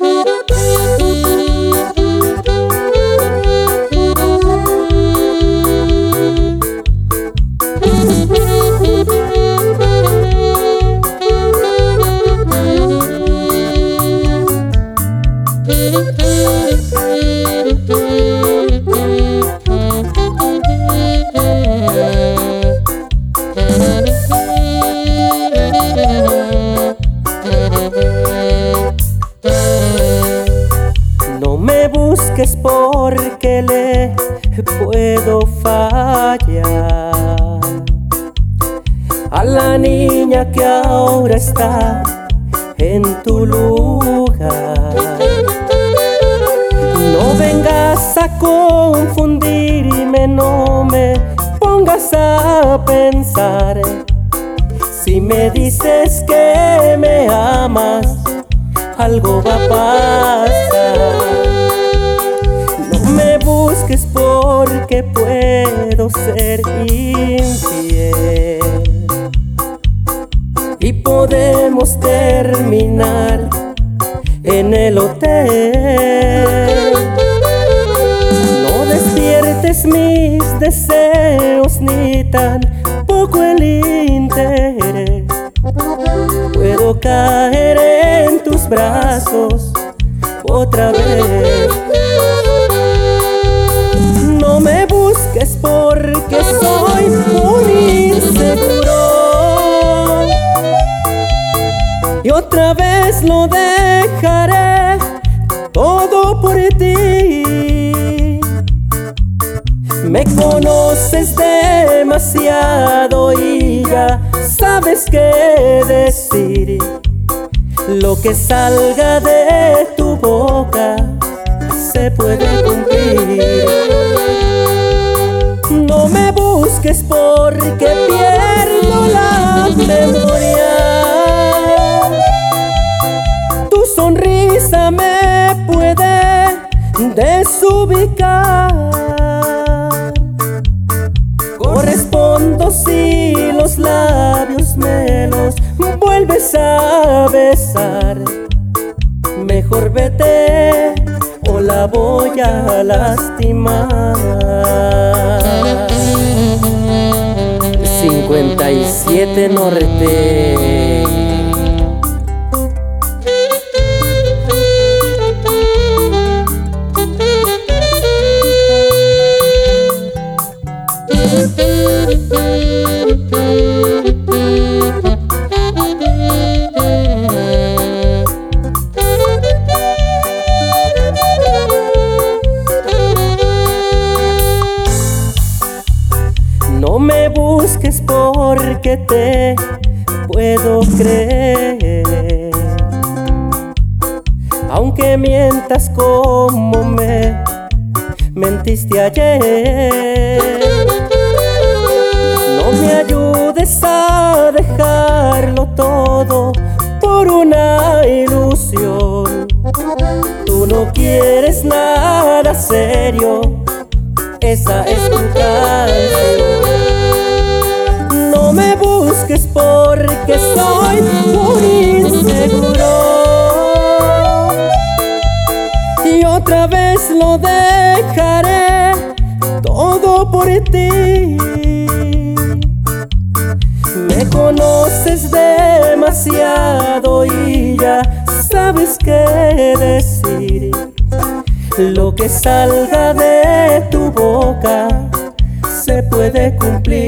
No me busques porque le puedo fallar a la niña que ahora está en tu lugar. No vengas a confundirme, no me pongas a pensar. Si me dices que me amas, algo va a pasar. Busques porque puedo ser infiel. Y podemos terminar en el hotel. No despiertes mis deseos ni tan poco el interés. Puedo caer en tus brazos otra vez. Porque soy muy inseguro. Y otra vez lo dejaré todo por ti. Me conoces demasiado y ya sabes qué decir. Lo que salga de tu boca se puede busques porque pierdo la memoria. Tu sonrisa me puede desubicar. Correspondo si los labios me los vuelves a besar. Mejor vete o la voy a lastimar. 57 Norte. No me busques porque te puedo creer. Aunque mientas como me mentiste ayer. No me ayudes a dejarlo todo por una ilusión. Tú no quieres nada serio, esa es tu canción. Me busques porque soy muy inseguro. Y otra vez lo dejaré todo por ti. Me conoces demasiado y ya sabes qué decir. Lo que salga de tu boca se puede cumplir.